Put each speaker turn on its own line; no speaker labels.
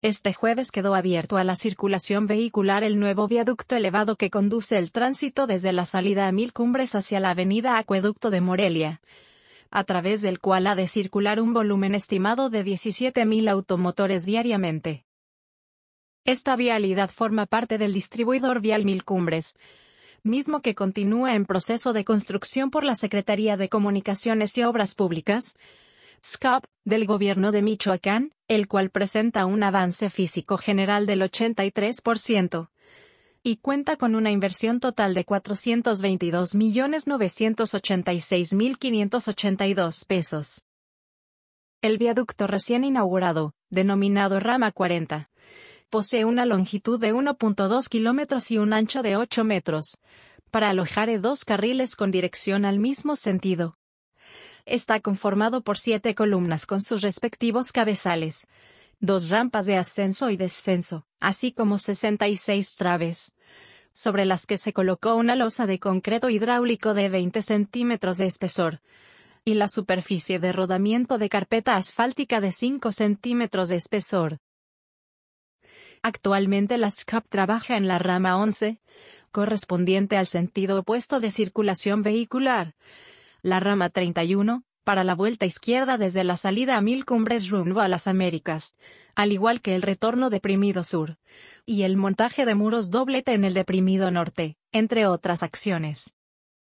Este jueves quedó abierto a la circulación vehicular el nuevo viaducto elevado que conduce el tránsito desde la salida a Mil Cumbres hacia la avenida Acueducto de Morelia, a través del cual ha de circular un volumen estimado de 17.000 automotores diariamente. Esta vialidad forma parte del distribuidor vial Mil Cumbres, mismo que continúa en proceso de construcción por la Secretaría de Comunicaciones y Obras Públicas, SCOP, del gobierno de Michoacán, el cual presenta un avance físico general del 83%, y cuenta con una inversión total de 422.986.582 pesos. El viaducto recién inaugurado, denominado Rama 40, posee una longitud de 1.2 kilómetros y un ancho de 8 metros, para alojar dos carriles con dirección al mismo sentido, está conformado por siete columnas con sus respectivos cabezales, dos rampas de ascenso y descenso, así como 66 traves, sobre las que se colocó una losa de concreto hidráulico de 20 centímetros de espesor, y la superficie de rodamiento de carpeta asfáltica de 5 centímetros de espesor. Actualmente la SCAP trabaja en la rama 11, correspondiente al sentido opuesto de circulación vehicular, la rama 31, para la vuelta izquierda desde la salida a Mil Cumbres rumbo a las Américas, al igual que el retorno deprimido sur, y el montaje de muros doblete en el deprimido norte, entre otras acciones.